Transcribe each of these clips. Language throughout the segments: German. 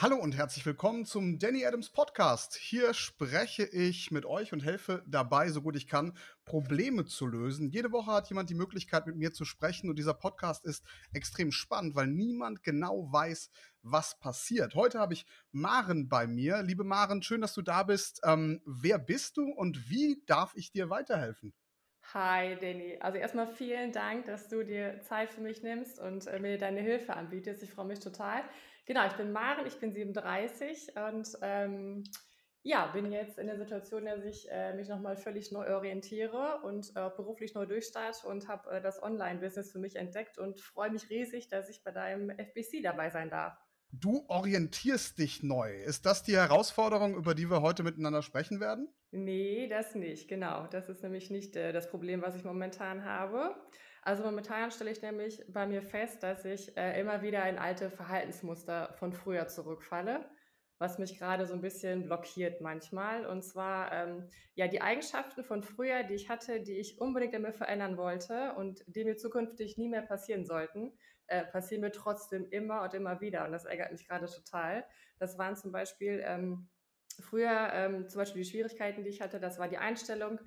Hallo und herzlich willkommen zum Danny Adams Podcast. Hier spreche ich mit euch und helfe dabei, so gut ich kann, Probleme zu lösen. Jede Woche hat jemand die Möglichkeit, mit mir zu sprechen und dieser Podcast ist extrem spannend, weil niemand genau weiß, was passiert. Heute habe ich Maren bei mir. Liebe Maren, schön, dass du da bist. Ähm, wer bist du und wie darf ich dir weiterhelfen? Hi, Danny. Also erstmal vielen Dank, dass du dir Zeit für mich nimmst und äh, mir deine Hilfe anbietest. Ich freue mich total. Genau, ich bin Maren, ich bin 37 und ähm, ja, bin jetzt in der Situation, dass ich äh, mich nochmal völlig neu orientiere und äh, beruflich neu durchstarte und habe äh, das Online-Business für mich entdeckt und freue mich riesig, dass ich bei deinem FBC dabei sein darf. Du orientierst dich neu. Ist das die Herausforderung, über die wir heute miteinander sprechen werden? Nee, das nicht, genau. Das ist nämlich nicht äh, das Problem, was ich momentan habe. Also momentan stelle ich nämlich bei mir fest, dass ich äh, immer wieder in alte Verhaltensmuster von früher zurückfalle was mich gerade so ein bisschen blockiert manchmal. Und zwar ähm, ja die Eigenschaften von früher, die ich hatte, die ich unbedingt immer verändern wollte und die mir zukünftig nie mehr passieren sollten, äh, passieren mir trotzdem immer und immer wieder. Und das ärgert mich gerade total. Das waren zum Beispiel ähm, früher ähm, zum Beispiel die Schwierigkeiten, die ich hatte, das war die Einstellung,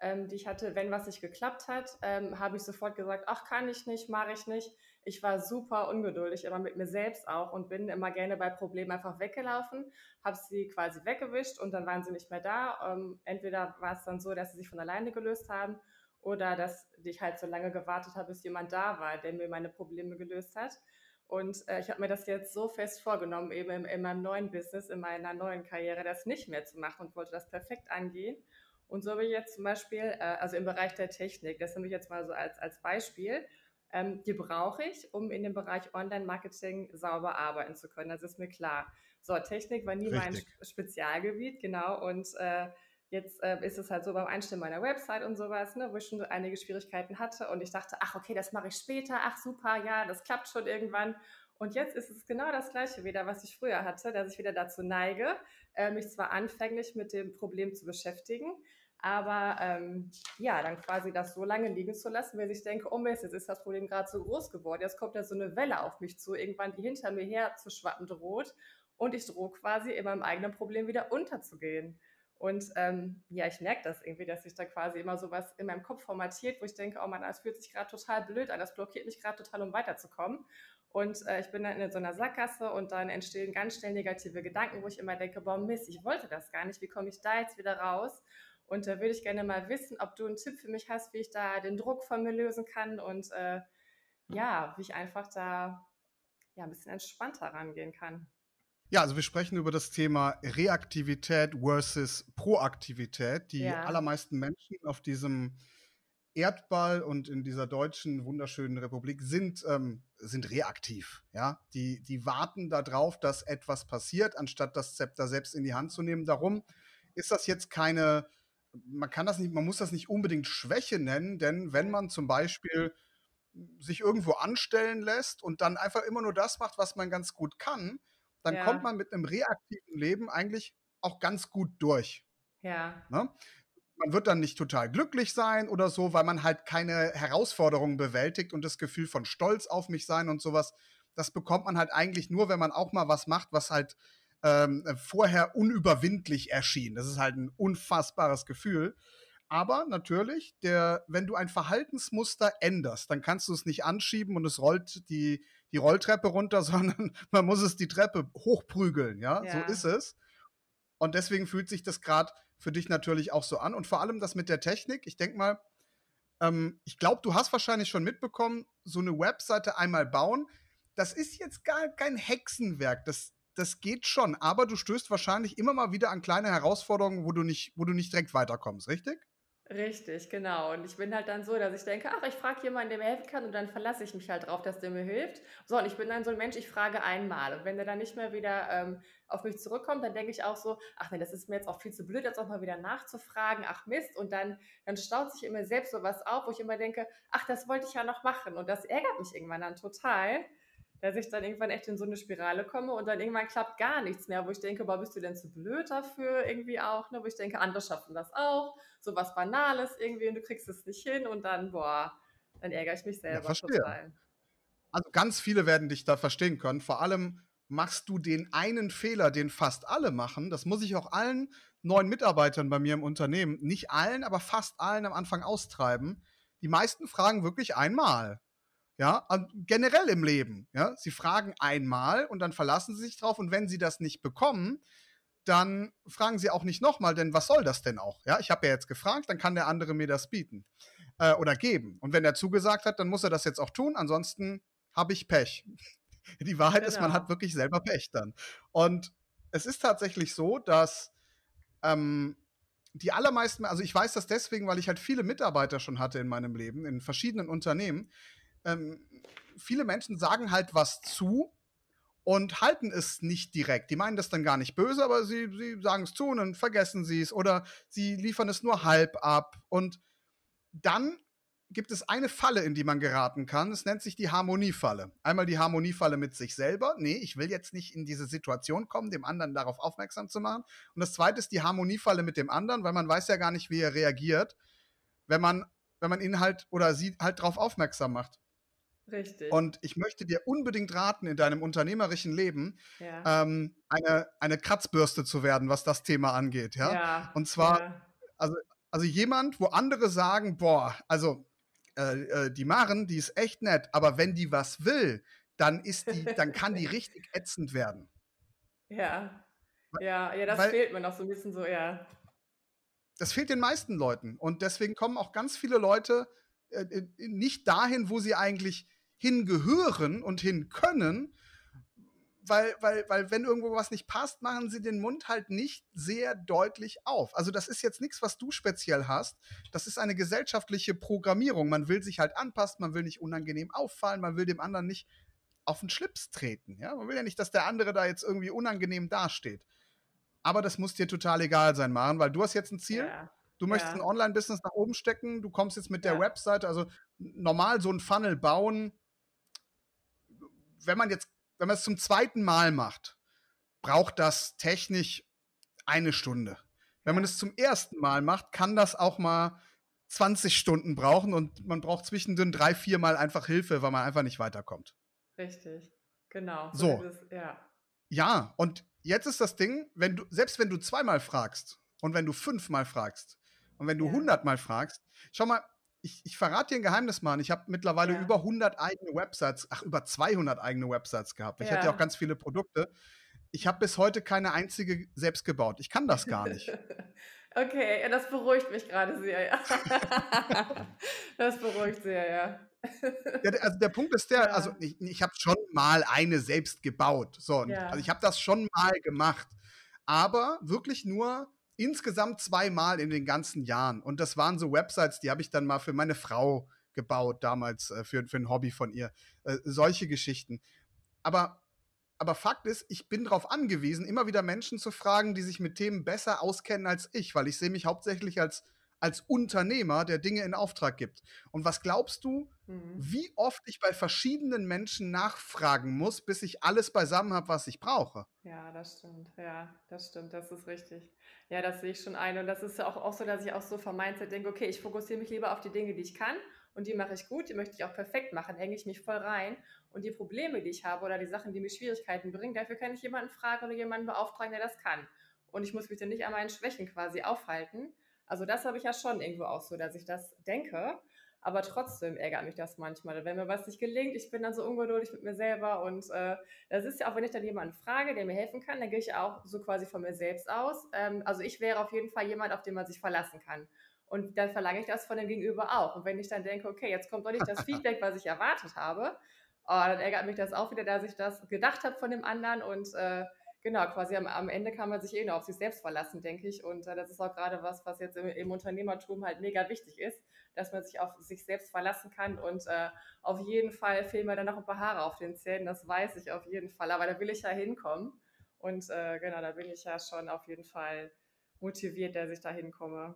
ähm, die ich hatte, wenn was nicht geklappt hat, ähm, habe ich sofort gesagt, ach, kann ich nicht, mache ich nicht. Ich war super ungeduldig, immer mit mir selbst auch und bin immer gerne bei Problemen einfach weggelaufen, habe sie quasi weggewischt und dann waren sie nicht mehr da. Ähm, entweder war es dann so, dass sie sich von alleine gelöst haben oder dass ich halt so lange gewartet habe, bis jemand da war, der mir meine Probleme gelöst hat. Und äh, ich habe mir das jetzt so fest vorgenommen, eben in, in meinem neuen Business, in meiner neuen Karriere, das nicht mehr zu machen und wollte das perfekt angehen. Und so habe ich jetzt zum Beispiel, äh, also im Bereich der Technik, das nehme ich jetzt mal so als, als Beispiel, ähm, die brauche ich, um in dem Bereich Online-Marketing sauber arbeiten zu können. Das ist mir klar. So, Technik war nie Richtig. mein Spezialgebiet, genau. Und äh, jetzt äh, ist es halt so beim Einstellen meiner Website und sowas, ne, wo ich schon einige Schwierigkeiten hatte und ich dachte, ach okay, das mache ich später, ach super, ja, das klappt schon irgendwann. Und jetzt ist es genau das Gleiche wieder, was ich früher hatte, dass ich wieder dazu neige, äh, mich zwar anfänglich mit dem Problem zu beschäftigen, aber ähm, ja, dann quasi das so lange liegen zu lassen, weil ich denke, oh Mist, jetzt ist das Problem gerade so groß geworden. Jetzt kommt ja so eine Welle auf mich zu, irgendwann die hinter mir her zu schwappen droht. Und ich drohe quasi in meinem eigenen Problem wieder unterzugehen. Und ähm, ja, ich merke das irgendwie, dass sich da quasi immer so was in meinem Kopf formatiert, wo ich denke, oh Mann, das fühlt sich gerade total blöd an, das blockiert mich gerade total, um weiterzukommen. Und äh, ich bin dann in so einer Sackgasse und dann entstehen ganz schnell negative Gedanken, wo ich immer denke, boah Mist, ich wollte das gar nicht, wie komme ich da jetzt wieder raus? Und da würde ich gerne mal wissen, ob du einen Tipp für mich hast, wie ich da den Druck von mir lösen kann und äh, ja, wie ich einfach da ja, ein bisschen entspannter rangehen kann. Ja, also wir sprechen über das Thema Reaktivität versus Proaktivität. Die ja. allermeisten Menschen auf diesem Erdball und in dieser deutschen wunderschönen Republik sind, ähm, sind reaktiv. Ja, die, die warten darauf, dass etwas passiert, anstatt das Zepter selbst in die Hand zu nehmen. Darum ist das jetzt keine man kann das nicht, man muss das nicht unbedingt Schwäche nennen, denn wenn man zum Beispiel sich irgendwo anstellen lässt und dann einfach immer nur das macht, was man ganz gut kann, dann ja. kommt man mit einem reaktiven Leben eigentlich auch ganz gut durch. Ja. Ne? Man wird dann nicht total glücklich sein oder so, weil man halt keine Herausforderungen bewältigt und das Gefühl von Stolz auf mich sein und sowas, das bekommt man halt eigentlich nur, wenn man auch mal was macht, was halt ähm, vorher unüberwindlich erschien. Das ist halt ein unfassbares Gefühl. Aber natürlich, der, wenn du ein Verhaltensmuster änderst, dann kannst du es nicht anschieben und es rollt die, die Rolltreppe runter, sondern man muss es die Treppe hochprügeln, ja? ja. So ist es. Und deswegen fühlt sich das gerade für dich natürlich auch so an. Und vor allem das mit der Technik, ich denk mal, ähm, ich glaube, du hast wahrscheinlich schon mitbekommen, so eine Webseite einmal bauen, das ist jetzt gar kein Hexenwerk. Das, das geht schon, aber du stößt wahrscheinlich immer mal wieder an kleine Herausforderungen, wo du nicht, wo du nicht direkt weiterkommst, richtig? Richtig, genau. Und ich bin halt dann so, dass ich denke, ach, ich frage jemanden, der mir helfen kann und dann verlasse ich mich halt drauf, dass der mir hilft. So, und ich bin dann so ein Mensch, ich frage einmal. Und wenn der dann nicht mehr wieder ähm, auf mich zurückkommt, dann denke ich auch so, ach nee, das ist mir jetzt auch viel zu blöd, jetzt auch mal wieder nachzufragen, ach Mist. Und dann, dann staut sich immer selbst so was auf, wo ich immer denke, ach, das wollte ich ja noch machen. Und das ärgert mich irgendwann dann total dass ich dann irgendwann echt in so eine Spirale komme und dann irgendwann klappt gar nichts mehr, wo ich denke, boah, bist du denn zu blöd dafür irgendwie auch, ne? wo ich denke, andere schaffen das auch, so was Banales irgendwie und du kriegst es nicht hin und dann, boah, dann ärgere ich mich selber ja, total. Also ganz viele werden dich da verstehen können, vor allem machst du den einen Fehler, den fast alle machen. Das muss ich auch allen neuen Mitarbeitern bei mir im Unternehmen, nicht allen, aber fast allen am Anfang austreiben. Die meisten fragen wirklich einmal. Ja, generell im Leben. Ja, sie fragen einmal und dann verlassen sie sich drauf und wenn sie das nicht bekommen, dann fragen sie auch nicht nochmal, denn was soll das denn auch? Ja, ich habe ja jetzt gefragt, dann kann der andere mir das bieten äh, oder geben. Und wenn er zugesagt hat, dann muss er das jetzt auch tun, ansonsten habe ich Pech. Die Wahrheit genau. ist, man hat genau. wirklich selber Pech dann. Und es ist tatsächlich so, dass ähm, die allermeisten, also ich weiß das deswegen, weil ich halt viele Mitarbeiter schon hatte in meinem Leben, in verschiedenen Unternehmen. Ähm, viele Menschen sagen halt was zu und halten es nicht direkt. Die meinen das dann gar nicht böse, aber sie, sie sagen es zu und dann vergessen sie es oder sie liefern es nur halb ab. Und dann gibt es eine Falle, in die man geraten kann. Es nennt sich die Harmoniefalle. Einmal die Harmoniefalle mit sich selber. Nee, ich will jetzt nicht in diese Situation kommen, dem anderen darauf aufmerksam zu machen. Und das zweite ist die Harmoniefalle mit dem anderen, weil man weiß ja gar nicht, wie er reagiert, wenn man, wenn man ihn halt oder sie halt darauf aufmerksam macht. Richtig. Und ich möchte dir unbedingt raten, in deinem unternehmerischen Leben ja. ähm, eine, eine Kratzbürste zu werden, was das Thema angeht. Ja. ja. Und zwar, ja. also, also jemand, wo andere sagen, boah, also äh, äh, die Maren, die ist echt nett, aber wenn die was will, dann ist die, dann kann die richtig ätzend werden. Ja. Ja, ja, das Weil, fehlt mir noch so ein bisschen so, ja. Das fehlt den meisten Leuten. Und deswegen kommen auch ganz viele Leute äh, äh nicht dahin, wo sie eigentlich hingehören und hin können, weil, weil, weil wenn irgendwo was nicht passt, machen sie den Mund halt nicht sehr deutlich auf. Also das ist jetzt nichts, was du speziell hast. Das ist eine gesellschaftliche Programmierung. Man will sich halt anpassen, man will nicht unangenehm auffallen, man will dem anderen nicht auf den Schlips treten. Ja? Man will ja nicht, dass der andere da jetzt irgendwie unangenehm dasteht. Aber das muss dir total egal sein, Maren, weil du hast jetzt ein Ziel. Ja. Du möchtest ja. ein Online-Business nach oben stecken, du kommst jetzt mit der ja. Webseite, also normal so ein Funnel bauen. Wenn man jetzt wenn man es zum zweiten Mal macht, braucht das technisch eine Stunde. Wenn man es zum ersten Mal macht, kann das auch mal 20 Stunden brauchen und man braucht zwischendrin drei, vier Mal einfach Hilfe, weil man einfach nicht weiterkommt. Richtig, genau. So. so. Es, ja. ja, und jetzt ist das Ding, wenn du, selbst wenn du zweimal fragst und wenn du fünfmal fragst und wenn du hundertmal ja. fragst, schau mal, ich, ich verrate dir ein Geheimnis, Mann. Ich habe mittlerweile ja. über 100 eigene Websites, ach, über 200 eigene Websites gehabt. Ich ja. hatte ja auch ganz viele Produkte. Ich habe bis heute keine einzige selbst gebaut. Ich kann das gar nicht. okay, das beruhigt mich gerade sehr, ja. das beruhigt sehr, ja. ja. also der Punkt ist der, also ich, ich habe schon mal eine selbst gebaut. So, also ich habe das schon mal gemacht. Aber wirklich nur insgesamt zweimal in den ganzen Jahren. Und das waren so Websites, die habe ich dann mal für meine Frau gebaut, damals äh, für, für ein Hobby von ihr. Äh, solche Geschichten. Aber, aber Fakt ist, ich bin darauf angewiesen, immer wieder Menschen zu fragen, die sich mit Themen besser auskennen als ich, weil ich sehe mich hauptsächlich als als Unternehmer, der Dinge in Auftrag gibt. Und was glaubst du, mhm. wie oft ich bei verschiedenen Menschen nachfragen muss, bis ich alles beisammen habe, was ich brauche? Ja, das stimmt. Ja, das stimmt. Das ist richtig. Ja, das sehe ich schon ein. Und das ist ja auch, auch so, dass ich auch so vom Mindset denke, okay, ich fokussiere mich lieber auf die Dinge, die ich kann. Und die mache ich gut, die möchte ich auch perfekt machen, hänge ich mich voll rein. Und die Probleme, die ich habe oder die Sachen, die mir Schwierigkeiten bringen, dafür kann ich jemanden fragen oder jemanden beauftragen, der das kann. Und ich muss mich dann nicht an meinen Schwächen quasi aufhalten, also das habe ich ja schon irgendwo auch so, dass ich das denke. Aber trotzdem ärgert mich das manchmal. Wenn mir was nicht gelingt, ich bin dann so ungeduldig mit mir selber. Und äh, das ist ja auch, wenn ich dann jemanden frage, der mir helfen kann, dann gehe ich auch so quasi von mir selbst aus. Ähm, also ich wäre auf jeden Fall jemand, auf den man sich verlassen kann. Und dann verlange ich das von dem Gegenüber auch. Und wenn ich dann denke, okay, jetzt kommt doch nicht das Feedback, was ich erwartet habe, oh, dann ärgert mich das auch wieder, dass ich das gedacht habe von dem anderen und äh, genau, quasi am, am, Ende kann man sich eh nur auf sich selbst verlassen, denke ich. Und äh, das ist auch gerade was, was jetzt im, im, Unternehmertum halt mega wichtig ist, dass man sich auf sich selbst verlassen kann. Und äh, auf jeden Fall fehlen mir dann noch ein paar Haare auf den Zähnen, das weiß ich auf jeden Fall. Aber da will ich ja hinkommen. Und äh, genau, da bin ich ja schon auf jeden Fall motiviert, dass ich da hinkomme.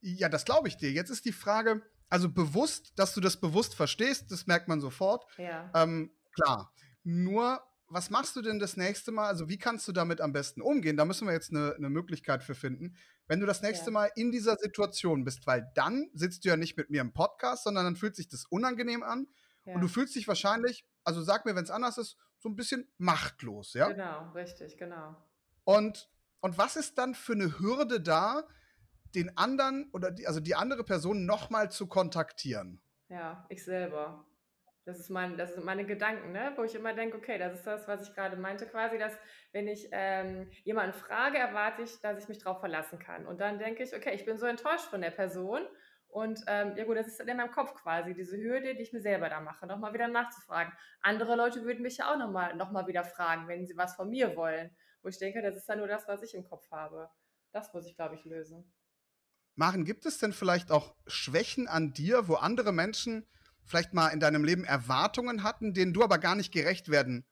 Ja, das glaube ich dir. Jetzt ist die Frage, also bewusst, dass du das bewusst verstehst, das merkt man sofort. Ja. Ähm, klar. Nur was machst du denn das nächste Mal? Also, wie kannst du damit am besten umgehen? Da müssen wir jetzt eine, eine Möglichkeit für finden. Wenn du das nächste ja. Mal in dieser Situation bist, weil dann sitzt du ja nicht mit mir im Podcast, sondern dann fühlt sich das unangenehm an. Ja. Und du fühlst dich wahrscheinlich, also sag mir, wenn es anders ist, so ein bisschen machtlos, ja? Genau, richtig, genau. Und, und was ist dann für eine Hürde da, den anderen oder die, also die andere Person nochmal zu kontaktieren? Ja, ich selber. Das ist mein, das sind meine Gedanken, ne? wo ich immer denke, okay, das ist das, was ich gerade meinte, quasi, dass wenn ich ähm, jemanden frage, erwarte ich, dass ich mich darauf verlassen kann. Und dann denke ich, okay, ich bin so enttäuscht von der Person. Und ähm, ja gut, das ist in meinem Kopf quasi, diese Hürde, die ich mir selber da mache, nochmal wieder nachzufragen. Andere Leute würden mich ja auch nochmal noch mal wieder fragen, wenn sie was von mir wollen. Wo ich denke, das ist dann nur das, was ich im Kopf habe. Das muss ich, glaube ich, lösen. Maren, gibt es denn vielleicht auch Schwächen an dir, wo andere Menschen vielleicht mal in deinem Leben Erwartungen hatten, denen du aber gar nicht gerecht werden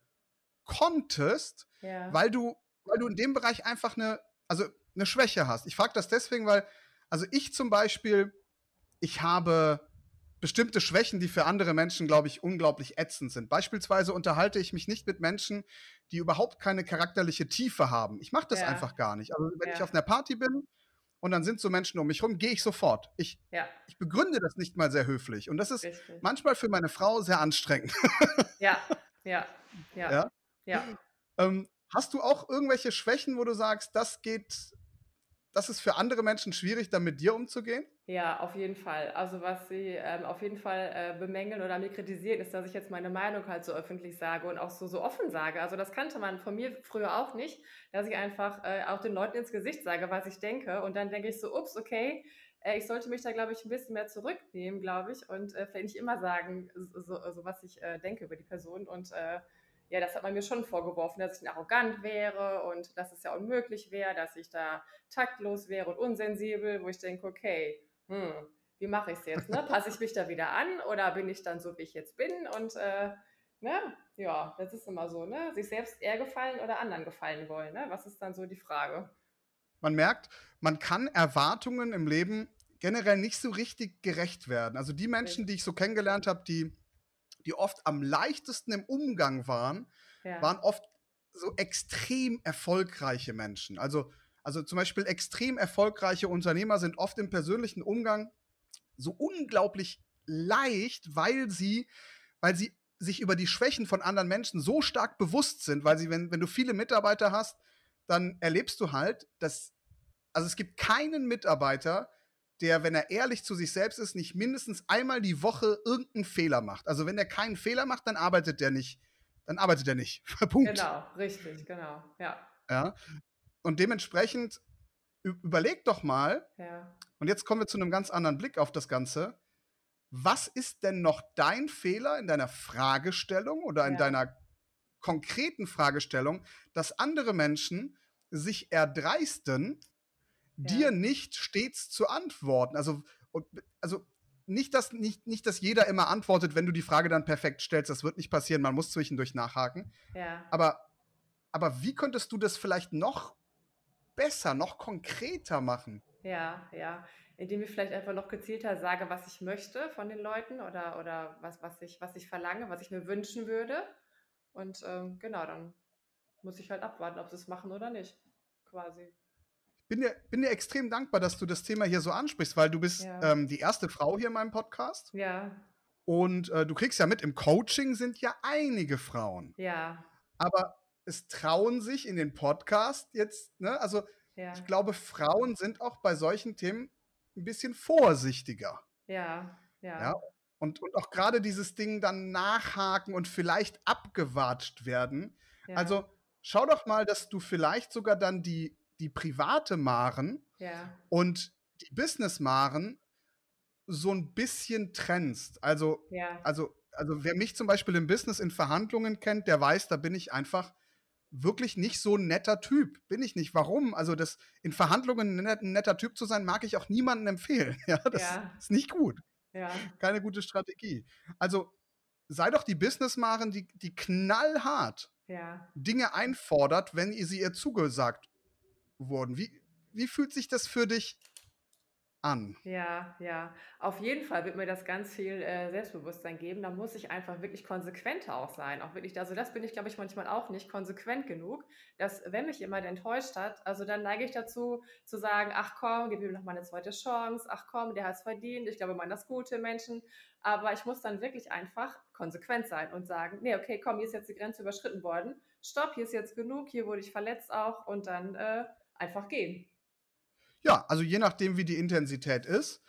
konntest, ja. weil du, weil du in dem Bereich einfach eine, also eine Schwäche hast. Ich frage das deswegen, weil, also ich zum Beispiel, ich habe bestimmte Schwächen, die für andere Menschen, glaube ich, unglaublich ätzend sind. Beispielsweise unterhalte ich mich nicht mit Menschen, die überhaupt keine charakterliche Tiefe haben. Ich mache das ja. einfach gar nicht. Also wenn ja. ich auf einer Party bin und dann sind so Menschen um mich rum, gehe ich sofort. Ich, ja. ich begründe das nicht mal sehr höflich. Und das ist Richtig. manchmal für meine Frau sehr anstrengend. Ja, ja, ja. ja? ja. Ähm, hast du auch irgendwelche Schwächen, wo du sagst, das geht, das ist für andere Menschen schwierig, dann mit dir umzugehen? Ja, auf jeden Fall. Also was sie ähm, auf jeden Fall äh, bemängeln oder mir kritisieren, ist, dass ich jetzt meine Meinung halt so öffentlich sage und auch so, so offen sage. Also das kannte man von mir früher auch nicht, dass ich einfach äh, auch den Leuten ins Gesicht sage, was ich denke. Und dann denke ich so, ups, okay, äh, ich sollte mich da, glaube ich, ein bisschen mehr zurücknehmen, glaube ich. Und äh, vielleicht nicht immer sagen, so, so was ich äh, denke über die Person. Und äh, ja, das hat man mir schon vorgeworfen, dass ich arrogant wäre und dass es ja unmöglich wäre, dass ich da taktlos wäre und unsensibel, wo ich denke, okay, hm, wie mache ich es jetzt? Ne? Passe ich mich da wieder an oder bin ich dann so, wie ich jetzt bin? Und äh, ne? ja, das ist immer so, ne? sich selbst eher gefallen oder anderen gefallen wollen. Ne? Was ist dann so die Frage? Man merkt, man kann Erwartungen im Leben generell nicht so richtig gerecht werden. Also die Menschen, die ich so kennengelernt habe, die, die oft am leichtesten im Umgang waren, ja. waren oft so extrem erfolgreiche Menschen. Also also zum Beispiel extrem erfolgreiche Unternehmer sind oft im persönlichen Umgang so unglaublich leicht, weil sie, weil sie sich über die Schwächen von anderen Menschen so stark bewusst sind, weil sie, wenn, wenn du viele Mitarbeiter hast, dann erlebst du halt, dass, also es gibt keinen Mitarbeiter, der, wenn er ehrlich zu sich selbst ist, nicht mindestens einmal die Woche irgendeinen Fehler macht. Also wenn er keinen Fehler macht, dann arbeitet der nicht. Dann arbeitet er nicht. Punkt. Genau, richtig, genau, ja. Ja. Und dementsprechend überleg doch mal, ja. und jetzt kommen wir zu einem ganz anderen Blick auf das Ganze. Was ist denn noch dein Fehler in deiner Fragestellung oder in ja. deiner konkreten Fragestellung, dass andere Menschen sich erdreisten, ja. dir nicht stets zu antworten? Also, und, also nicht dass, nicht, nicht, dass jeder immer antwortet, wenn du die Frage dann perfekt stellst. Das wird nicht passieren. Man muss zwischendurch nachhaken. Ja. Aber, aber wie könntest du das vielleicht noch besser, noch konkreter machen? Ja, ja. Indem ich vielleicht einfach noch gezielter sage, was ich möchte von den Leuten oder, oder was, was, ich, was ich verlange, was ich mir wünschen würde. Und ähm, genau, dann muss ich halt abwarten, ob sie es machen oder nicht. Quasi. Bin dir, bin dir extrem dankbar, dass du das Thema hier so ansprichst, weil du bist ja. ähm, die erste Frau hier in meinem Podcast. Ja. Und äh, du kriegst ja mit, im Coaching sind ja einige Frauen. Ja. Aber es trauen sich in den Podcast jetzt, ne? Also ja. ich glaube, Frauen sind auch bei solchen Themen ein bisschen vorsichtiger. Ja, ja. ja? Und, und auch gerade dieses Ding dann nachhaken und vielleicht abgewatscht werden. Ja. Also schau doch mal, dass du vielleicht sogar dann die, die private Maren ja. und die Business-Maren so ein bisschen trennst. Also, ja. also, also wer mich zum Beispiel im Business in Verhandlungen kennt, der weiß, da bin ich einfach wirklich nicht so ein netter Typ. Bin ich nicht. Warum? Also, das in Verhandlungen ein netter Typ zu sein, mag ich auch niemandem empfehlen. Ja, das ja. ist nicht gut. Ja. Keine gute Strategie. Also, sei doch die Businessmarin, die, die knallhart ja. Dinge einfordert, wenn sie ihr zugesagt wurden. Wie, wie fühlt sich das für dich an. Ja, ja. Auf jeden Fall wird mir das ganz viel äh, Selbstbewusstsein geben. Da muss ich einfach wirklich konsequenter auch sein. Auch wirklich, also das bin ich, glaube ich, manchmal auch nicht konsequent genug, dass wenn mich jemand enttäuscht hat, also dann neige ich dazu zu sagen, ach komm, gib ihm noch mal eine zweite Chance, ach komm, der hat es verdient, ich glaube, man das gute Menschen. Aber ich muss dann wirklich einfach konsequent sein und sagen, nee, okay, komm, hier ist jetzt die Grenze überschritten worden. Stopp, hier ist jetzt genug, hier wurde ich verletzt auch und dann äh, einfach gehen. Ja, also je nachdem, wie die Intensität ist.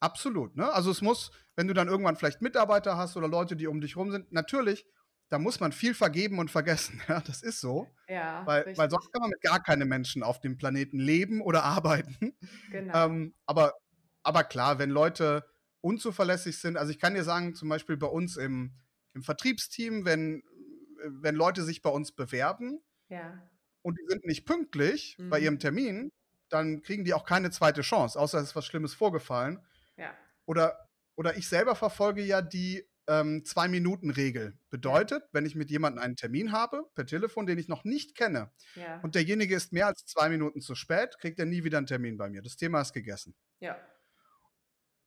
Absolut. Ne? Also es muss, wenn du dann irgendwann vielleicht Mitarbeiter hast oder Leute, die um dich rum sind, natürlich, da muss man viel vergeben und vergessen. Ja, das ist so. Ja. Weil, weil sonst kann man mit gar keinen Menschen auf dem Planeten leben oder arbeiten. Genau. Ähm, aber, aber klar, wenn Leute unzuverlässig sind, also ich kann dir sagen, zum Beispiel bei uns im, im Vertriebsteam, wenn, wenn Leute sich bei uns bewerben ja. Und die sind nicht pünktlich mhm. bei ihrem Termin, dann kriegen die auch keine zweite Chance, außer es ist was Schlimmes vorgefallen. Ja. Oder, oder ich selber verfolge ja die ähm, Zwei-Minuten-Regel. Bedeutet, wenn ich mit jemandem einen Termin habe, per Telefon, den ich noch nicht kenne, ja. und derjenige ist mehr als zwei Minuten zu spät, kriegt er nie wieder einen Termin bei mir. Das Thema ist gegessen. Ja.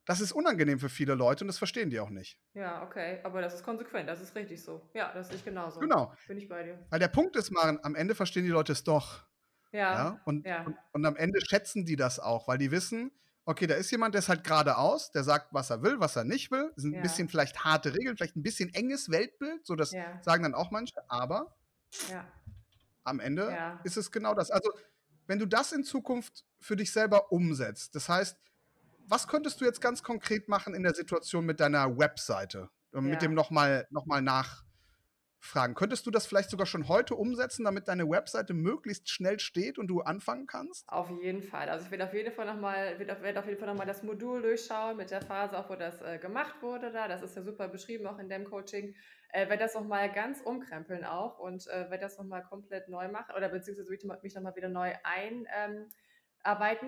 Das ist unangenehm für viele Leute und das verstehen die auch nicht. Ja, okay, aber das ist konsequent, das ist richtig so. Ja, das ist genauso. Genau. Bin ich bei dir. Weil der Punkt ist, Maren, am Ende verstehen die Leute es doch. Ja. ja? Und, ja. Und, und, am Ende schätzen die das auch, weil die wissen, okay, da ist jemand, der ist halt geradeaus, der sagt, was er will, was er nicht will. Das sind ja. ein bisschen vielleicht harte Regeln, vielleicht ein bisschen enges Weltbild, so das sagen dann auch manche, aber am Ende ist es genau das. Also, wenn du das in Zukunft für dich selber umsetzt, das heißt, was könntest du jetzt ganz konkret machen in der Situation mit deiner Webseite? Mit dem nochmal noch mal nach fragen. Könntest du das vielleicht sogar schon heute umsetzen, damit deine Webseite möglichst schnell steht und du anfangen kannst? Auf jeden Fall. Also ich werde auf jeden Fall nochmal, werde auf, werd auf jeden Fall nochmal das Modul durchschauen mit der Phase, auch wo das äh, gemacht wurde da. Das ist ja super beschrieben auch in dem Coaching. Äh, werde das nochmal ganz umkrempeln auch und äh, werde das nochmal komplett neu machen oder beziehungsweise mich nochmal wieder neu einarbeiten ähm,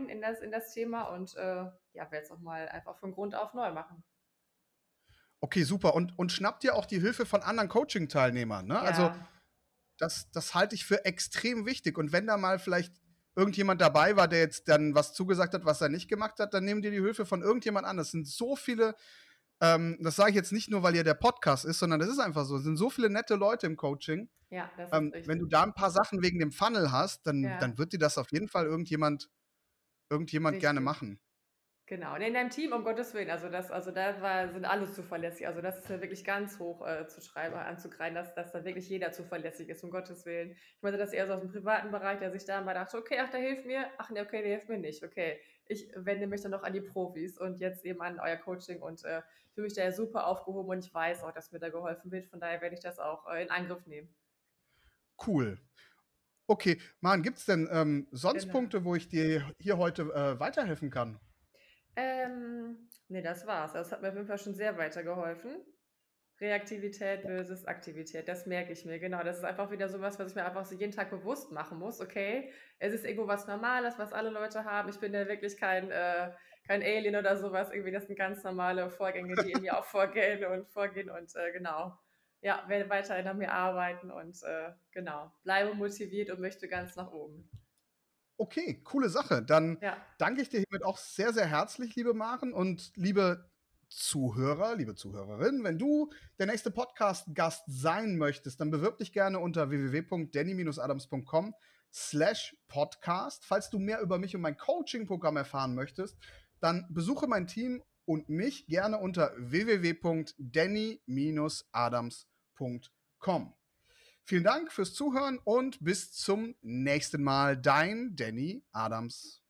in, das, in das Thema und äh, ja, werde es nochmal einfach von Grund auf neu machen. Okay, super. Und, und schnappt dir auch die Hilfe von anderen Coaching-Teilnehmern. Ne? Also, ja. Also, das, das halte ich für extrem wichtig. Und wenn da mal vielleicht irgendjemand dabei war, der jetzt dann was zugesagt hat, was er nicht gemacht hat, dann nehmen dir die Hilfe von irgendjemand an. Das sind so viele, ähm, das sage ich jetzt nicht nur, weil ihr der Podcast ist, sondern das ist einfach so. Es sind so viele nette Leute im Coaching. Ja, das ist ähm, Wenn du da ein paar Sachen wegen dem Funnel hast, dann, ja. dann wird dir das auf jeden Fall irgendjemand, irgendjemand gerne machen. Genau, und in deinem Team, um Gottes Willen, also das, also da war, sind alle zuverlässig. Also das ist ja wirklich ganz hoch äh, zu schreiben, anzukreien, dass, dass da wirklich jeder zuverlässig ist, um Gottes Willen. Ich meinte das eher so aus dem privaten Bereich, der sich da mal dachte, okay, ach, der hilft mir, ach nee, okay, der hilft mir nicht. Okay, ich wende mich dann noch an die Profis und jetzt eben an euer Coaching und äh, fühle mich da ja super aufgehoben und ich weiß auch, dass mir da geholfen wird. Von daher werde ich das auch äh, in Angriff nehmen. Cool. Okay, Man, gibt es denn ähm, sonst genau. Punkte, wo ich dir hier heute äh, weiterhelfen kann? Ähm, ne, das war's. Das hat mir auf jeden Fall schon sehr weitergeholfen. Reaktivität versus Aktivität, das merke ich mir, genau. Das ist einfach wieder sowas, was ich mir einfach so jeden Tag bewusst machen muss. Okay, es ist irgendwo was Normales, was alle Leute haben. Ich bin ja wirklich kein, äh, kein Alien oder sowas. Irgendwie, das sind ganz normale Vorgänge, die in mir auch vorgehen und vorgehen und äh, genau. Ja, werde weiterhin an mir arbeiten und äh, genau, bleibe motiviert und möchte ganz nach oben. Okay, coole Sache. Dann ja. danke ich dir hiermit auch sehr, sehr herzlich, liebe Maren und liebe Zuhörer, liebe Zuhörerinnen. Wenn du der nächste Podcast-Gast sein möchtest, dann bewirb dich gerne unter www.danny-adams.com slash podcast. Falls du mehr über mich und mein Coaching-Programm erfahren möchtest, dann besuche mein Team und mich gerne unter www.danny-adams.com. Vielen Dank fürs Zuhören und bis zum nächsten Mal. Dein Danny Adams.